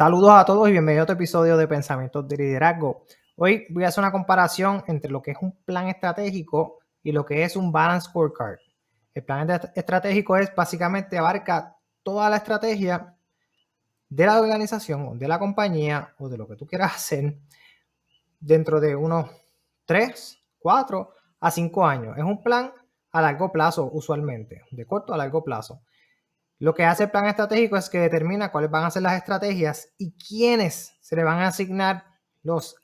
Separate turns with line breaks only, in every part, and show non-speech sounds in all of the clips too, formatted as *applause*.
Saludos a todos y bienvenidos a otro episodio de Pensamientos de Liderazgo. Hoy voy a hacer una comparación entre lo que es un plan estratégico y lo que es un balance scorecard. El plan estratégico es básicamente abarca toda la estrategia de la organización o de la compañía o de lo que tú quieras hacer dentro de unos 3, 4 a 5 años. Es un plan a largo plazo usualmente, de corto a largo plazo. Lo que hace el plan estratégico es que determina cuáles van a ser las estrategias y quiénes se le van a asignar los,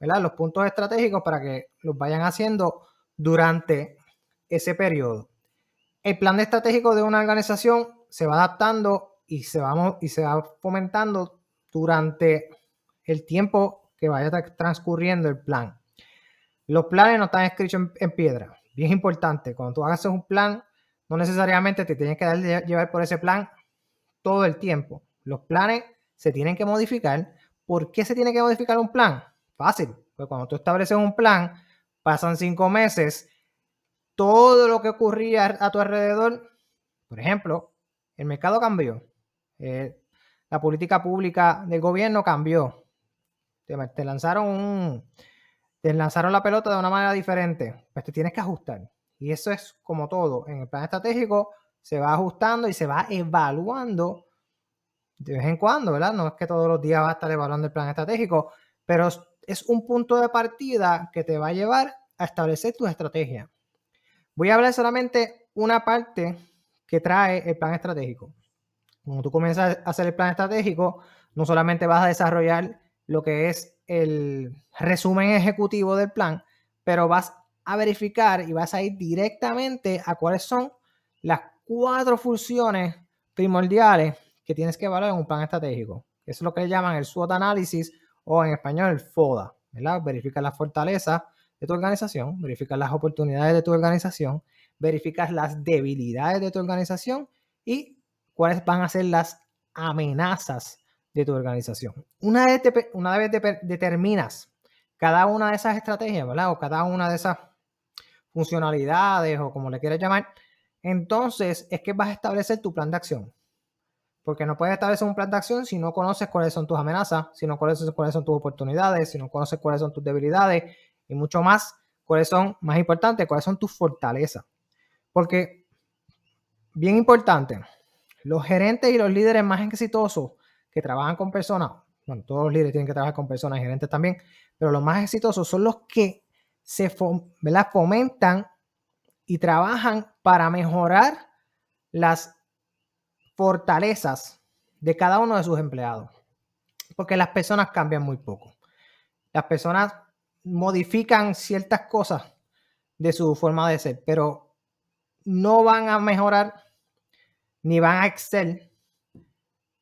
los puntos estratégicos para que los vayan haciendo durante ese periodo. El plan estratégico de una organización se va adaptando y se va, y se va fomentando durante el tiempo que vaya transcurriendo el plan. Los planes no están escritos en, en piedra. Bien importante, cuando tú hagas un plan, no necesariamente te tienes que llevar por ese plan todo el tiempo. Los planes se tienen que modificar. ¿Por qué se tiene que modificar un plan? Fácil. Pues cuando tú estableces un plan, pasan cinco meses, todo lo que ocurría a tu alrededor, por ejemplo, el mercado cambió, eh, la política pública del gobierno cambió, te lanzaron un, te lanzaron la pelota de una manera diferente, pues te tienes que ajustar. Y eso es como todo. En el plan estratégico se va ajustando y se va evaluando de vez en cuando, ¿verdad? No es que todos los días va a estar evaluando el plan estratégico, pero es un punto de partida que te va a llevar a establecer tu estrategia. Voy a hablar solamente una parte que trae el plan estratégico. Cuando tú comienzas a hacer el plan estratégico, no solamente vas a desarrollar lo que es el resumen ejecutivo del plan, pero vas a verificar y vas a ir directamente a cuáles son las cuatro funciones primordiales que tienes que evaluar en un plan estratégico. Eso es lo que llaman el SWOT análisis o en español el FODA. ¿verdad? Verificar las fortalezas de tu organización, verificar las oportunidades de tu organización, verificar las debilidades de tu organización y cuáles van a ser las amenazas de tu organización. Una vez, una vez determinas cada una de esas estrategias, ¿verdad? O cada una de esas funcionalidades o como le quieras llamar, entonces es que vas a establecer tu plan de acción. Porque no puedes establecer un plan de acción si no conoces cuáles son tus amenazas, si no conoces cuáles son tus oportunidades, si no conoces cuáles son tus debilidades y mucho más, cuáles son, más importante, cuáles son tus fortalezas. Porque, bien importante, los gerentes y los líderes más exitosos que trabajan con personas, bueno, todos los líderes tienen que trabajar con personas, gerentes también, pero los más exitosos son los que se fomentan y trabajan para mejorar las fortalezas de cada uno de sus empleados. Porque las personas cambian muy poco. Las personas modifican ciertas cosas de su forma de ser, pero no van a mejorar ni van a excel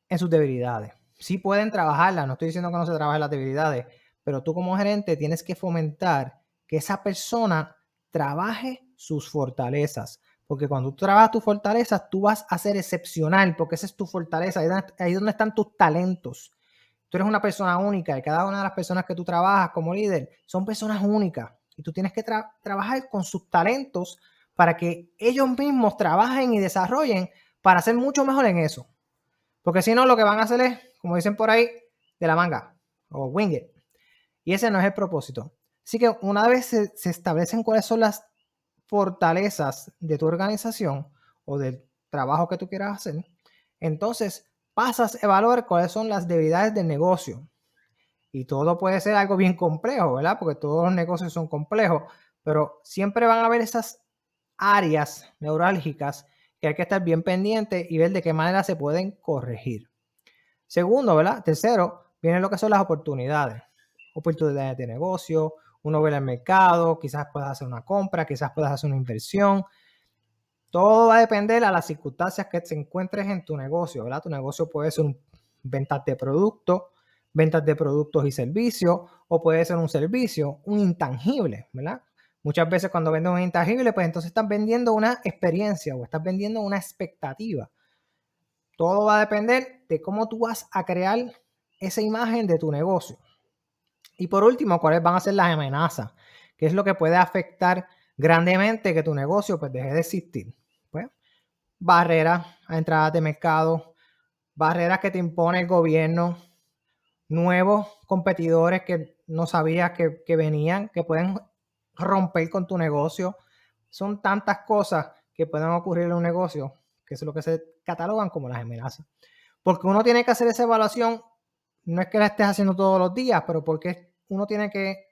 en sus debilidades. Sí pueden trabajarlas, no estoy diciendo que no se trabajen las debilidades, pero tú como gerente tienes que fomentar que esa persona trabaje sus fortalezas. Porque cuando tú trabajas tus fortalezas, tú vas a ser excepcional, porque esa es tu fortaleza, ahí es donde están tus talentos. Tú eres una persona única y cada una de las personas que tú trabajas como líder son personas únicas. Y tú tienes que trabajar con sus talentos para que ellos mismos trabajen y desarrollen para ser mucho mejor en eso. Porque si no, lo que van a hacer es, como dicen por ahí, de la manga o wing it. Y ese no es el propósito. Así que una vez se, establecen cuáles son las fortalezas de tu organización o del trabajo que tú quieras hacer, entonces pasas a evaluar cuáles son las debilidades del negocio. Y todo puede ser algo bien complejo, ¿verdad? Porque todos los negocios son complejos, pero siempre van a haber esas áreas neurálgicas que hay que estar bien pendiente y ver de qué manera se pueden corregir. Segundo, ¿verdad? Tercero, vienen lo que son las oportunidades. Oportunidades de negocio, uno ve el mercado, quizás puedas hacer una compra, quizás puedas hacer una inversión. Todo va a depender a las circunstancias que te encuentres en tu negocio, ¿verdad? Tu negocio puede ser ventas de productos, ventas de productos y servicios, o puede ser un servicio, un intangible, ¿verdad? Muchas veces cuando vendes un intangible, pues entonces estás vendiendo una experiencia o estás vendiendo una expectativa. Todo va a depender de cómo tú vas a crear esa imagen de tu negocio. Y por último, cuáles van a ser las amenazas, qué es lo que puede afectar grandemente que tu negocio pues deje de existir. Pues, barreras a entradas de mercado, barreras que te impone el gobierno, nuevos competidores que no sabías que, que venían, que pueden romper con tu negocio. Son tantas cosas que pueden ocurrir en un negocio, que es lo que se catalogan como las amenazas. Porque uno tiene que hacer esa evaluación, no es que la estés haciendo todos los días, pero porque uno tiene que,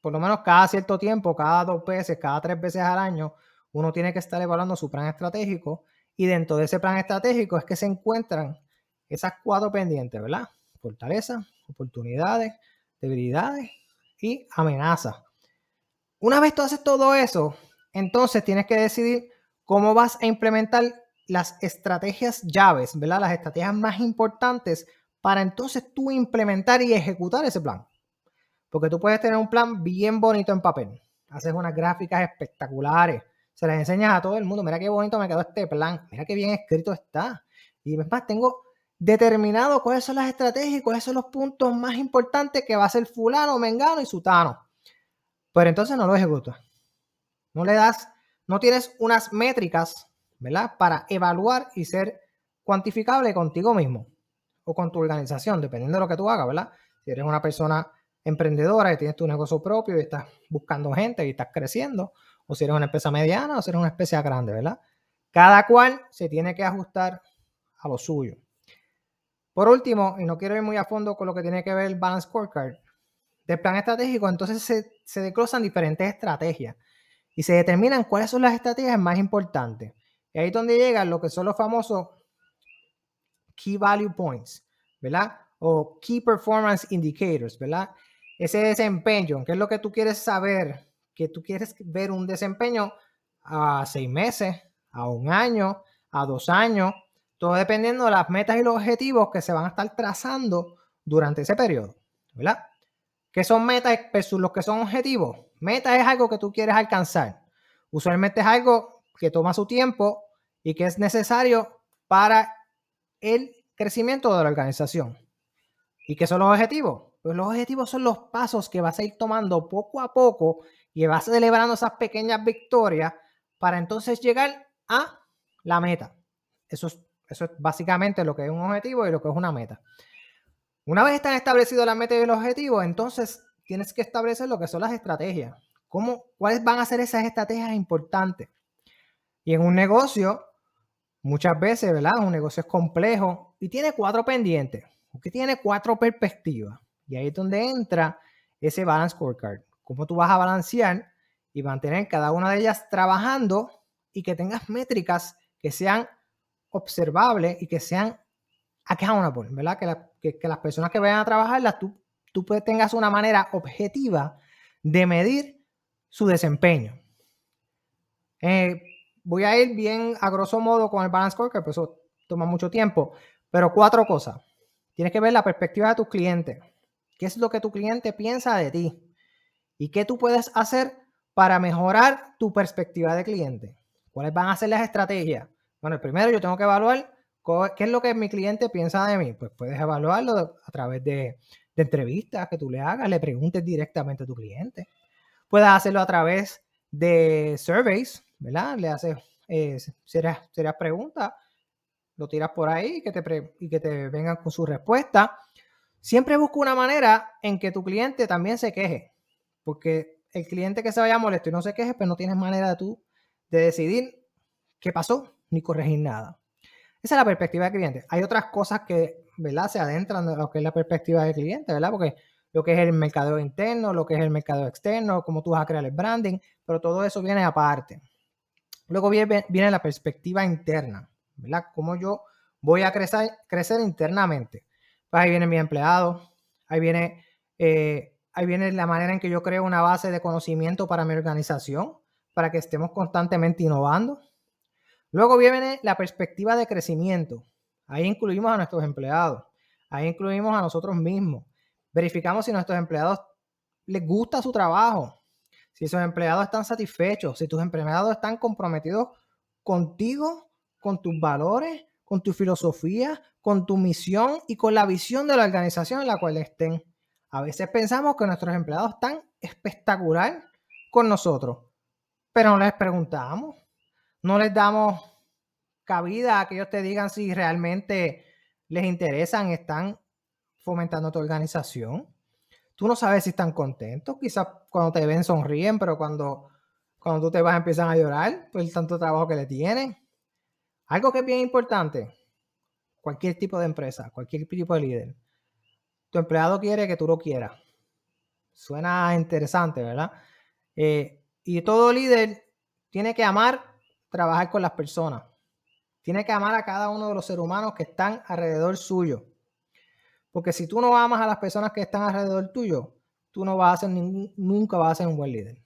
por lo menos cada cierto tiempo, cada dos veces, cada tres veces al año, uno tiene que estar evaluando su plan estratégico y dentro de ese plan estratégico es que se encuentran esas cuatro pendientes, ¿verdad? Fortalezas, oportunidades, debilidades y amenazas. Una vez tú haces todo eso, entonces tienes que decidir cómo vas a implementar las estrategias llaves, ¿verdad? Las estrategias más importantes para entonces tú implementar y ejecutar ese plan. Porque tú puedes tener un plan bien bonito en papel, haces unas gráficas espectaculares, se las enseñas a todo el mundo, mira qué bonito me quedó este plan, mira qué bien escrito está. Y es más, tengo determinado cuáles son las estrategias y cuáles son los puntos más importantes que va a ser fulano, mengano y sutano. Pero entonces no lo ejecutas. No le das, no tienes unas métricas, ¿verdad? Para evaluar y ser cuantificable contigo mismo o con tu organización, dependiendo de lo que tú hagas, ¿verdad? Si eres una persona emprendedora y tienes tu negocio propio y estás buscando gente y estás creciendo, o si eres una empresa mediana o si eres una empresa grande, ¿verdad? Cada cual se tiene que ajustar a lo suyo. Por último, y no quiero ir muy a fondo con lo que tiene que ver el Balance Scorecard, del plan estratégico, entonces se, se desglosan diferentes estrategias y se determinan cuáles son las estrategias más importantes. Y ahí es donde llegan lo que son los famosos Key Value Points, ¿verdad? O Key Performance Indicators, ¿verdad? Ese desempeño, ¿qué es lo que tú quieres saber que tú quieres ver un desempeño a seis meses, a un año, a dos años, todo dependiendo de las metas y los objetivos que se van a estar trazando durante ese periodo, ¿verdad? ¿Qué son metas los que son objetivos? Meta es algo que tú quieres alcanzar. Usualmente es algo que toma su tiempo y que es necesario para el crecimiento de la organización. ¿Y qué son los objetivos? Pues los objetivos son los pasos que vas a ir tomando poco a poco y vas celebrando esas pequeñas victorias para entonces llegar a la meta. Eso es, básicamente lo que es un objetivo y lo que es una meta. Una vez están establecidos la meta y el objetivo, entonces tienes que establecer lo que son las estrategias. ¿Cómo, ¿Cuáles van a ser esas estrategias importantes? Y en un negocio, muchas veces, ¿verdad? Un negocio es complejo y tiene cuatro pendientes, que tiene cuatro perspectivas. Y ahí es donde entra ese balance scorecard cómo tú vas a balancear y mantener cada una de ellas trabajando y que tengas métricas que sean observables y que sean accountable, ¿verdad? Que, que, las personas que vayan a trabajarlas, tú, tú tengas una manera objetiva de medir su desempeño. Eh, voy a ir bien a grosso modo con el balance score, que eso toma mucho tiempo, pero cuatro cosas. Tienes que ver la perspectiva de tus clientes. ¿Qué es lo que tu cliente piensa de ti? ¿Y qué tú puedes hacer para mejorar tu perspectiva de cliente? ¿Cuáles van a ser las estrategias? Bueno, primero yo tengo que evaluar qué es lo que mi cliente piensa de mí. Pues puedes evaluarlo a través de, entrevistas que tú le hagas, le preguntes directamente a tu cliente. Puedes hacerlo a través de surveys, ¿verdad? Le haces eh, serias, preguntas, lo tiras por ahí que, te y que te vengan con su respuesta. Siempre busca una manera en que tu cliente también se queje. Porque el cliente que se vaya molesto y no se queje, pues no tienes manera tú de decidir qué pasó ni corregir nada. Esa es la perspectiva del cliente. Hay otras cosas que, ¿verdad? Se adentran de lo que es la perspectiva del cliente, ¿verdad? Porque lo que es el mercado interno, lo que es el mercado externo, cómo tú vas a crear el branding, pero todo eso viene aparte. Luego viene, la perspectiva interna, ¿verdad? Cómo yo voy a crecer internamente. Pues ahí vienen mis empleados, ahí viene eh, Ahí viene la manera en que yo creo una base de conocimiento para mi organización, para que estemos constantemente innovando. Luego viene la perspectiva de crecimiento. Ahí incluimos a nuestros empleados. Ahí incluimos a nosotros mismos. Verificamos si nuestros empleados les gusta su trabajo, si esos empleados están satisfechos, si tus empleados están comprometidos contigo, con tus valores, con tu filosofía, con tu misión y con la visión de la organización en la cual estén. A veces pensamos que nuestros empleados están espectacular con nosotros, pero no les preguntamos, no les damos cabida a que ellos te digan si realmente les interesan, están fomentando tu organización. Tú no sabes si están contentos, quizás cuando te ven sonríen, pero cuando, cuando tú te vas empiezan a llorar por el tanto trabajo que le tienen. Algo que es bien importante, cualquier tipo de empresa, cualquier tipo de líder, tu empleado quiere que tú lo quieras. Suena interesante, ¿verdad? Eh, y todo líder tiene que amar trabajar con las personas. Tiene que amar a cada uno de los seres humanos que están alrededor suyo. Porque si tú no amas a las personas que están alrededor tuyo, tú no vas a ser ningún, nunca vas a ser un buen líder.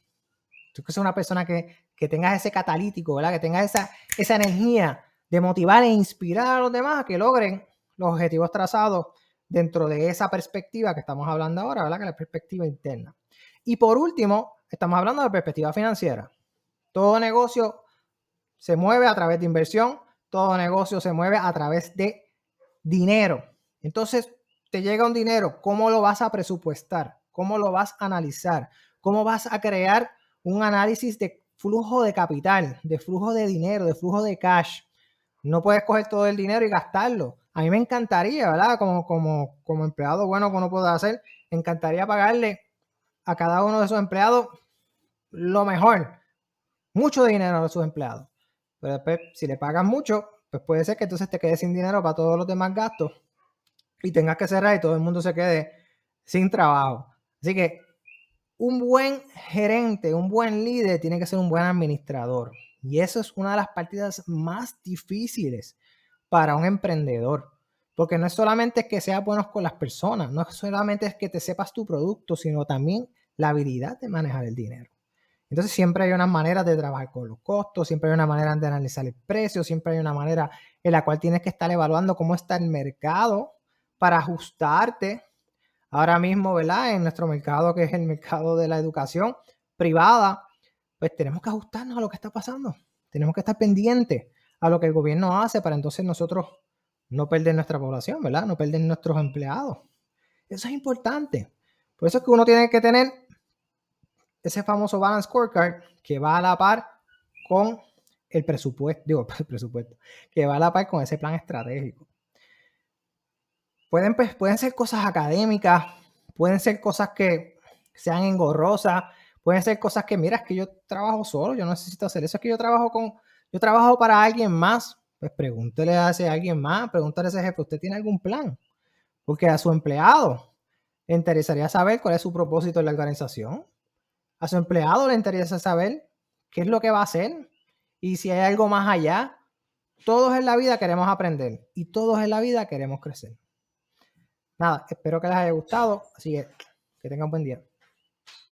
Tú que ser una persona que, que tengas ese catalítico, ¿verdad? Que tengas esa, esa energía de motivar e inspirar a los demás a que logren los objetivos trazados dentro de esa perspectiva que estamos hablando ahora, ¿verdad? Que es la perspectiva interna. Y por último, estamos hablando de perspectiva financiera. Todo negocio se mueve a través de inversión, todo negocio se mueve a través de dinero. Entonces, te llega un dinero, ¿cómo lo vas a presupuestar? ¿Cómo lo vas a analizar? ¿Cómo vas a crear un análisis de flujo de capital, de flujo de dinero, de flujo de cash? No puedes coger todo el dinero y gastarlo. A mí me encantaría, ¿verdad? Como, como, como empleado bueno que uno puede hacer, encantaría pagarle a cada uno de esos empleados lo mejor, mucho dinero a sus empleados. Pero después, si le pagas mucho, pues puede ser que entonces te quedes sin dinero para todos los demás gastos y tengas que cerrar y todo el mundo se quede sin trabajo. Así que un buen gerente, un buen líder tiene que ser un buen administrador. Y eso es una de las partidas más difíciles para un emprendedor. Porque no es solamente que seas bueno con las personas, no es solamente que te sepas tu producto, sino también la habilidad de manejar el dinero. Entonces siempre hay una manera de trabajar con los costos, siempre hay una manera de analizar el precio, siempre hay una manera en la cual tienes que estar evaluando cómo está el mercado para ajustarte. Ahora mismo, ¿verdad? En nuestro mercado, que es el mercado de la educación privada, pues tenemos que ajustarnos a lo que está pasando. Tenemos que estar pendientes a lo que el gobierno hace para entonces nosotros no perder nuestra población, ¿verdad? No perder nuestros empleados. Eso es importante. Por eso es que uno tiene que tener ese famoso balance scorecard que va a la par con el presupuesto, digo, *laughs* el presupuesto, que va a la par con ese plan estratégico. Pueden, pues, pueden ser cosas académicas, pueden ser cosas que sean engorrosas, pueden ser cosas que, mira, es que yo trabajo solo, yo no necesito hacer eso, es que yo trabajo con, yo trabajo para alguien más, pues pregúntele a ese alguien más, pregúntale a ese jefe, ¿usted tiene algún plan? Porque a su empleado le interesaría saber cuál es su propósito en la organización, a su empleado le interesa saber qué es lo que va a hacer y si hay algo más allá. Todos en la vida queremos aprender y todos en la vida queremos crecer. Nada, espero que les haya gustado, así que que tengan buen día.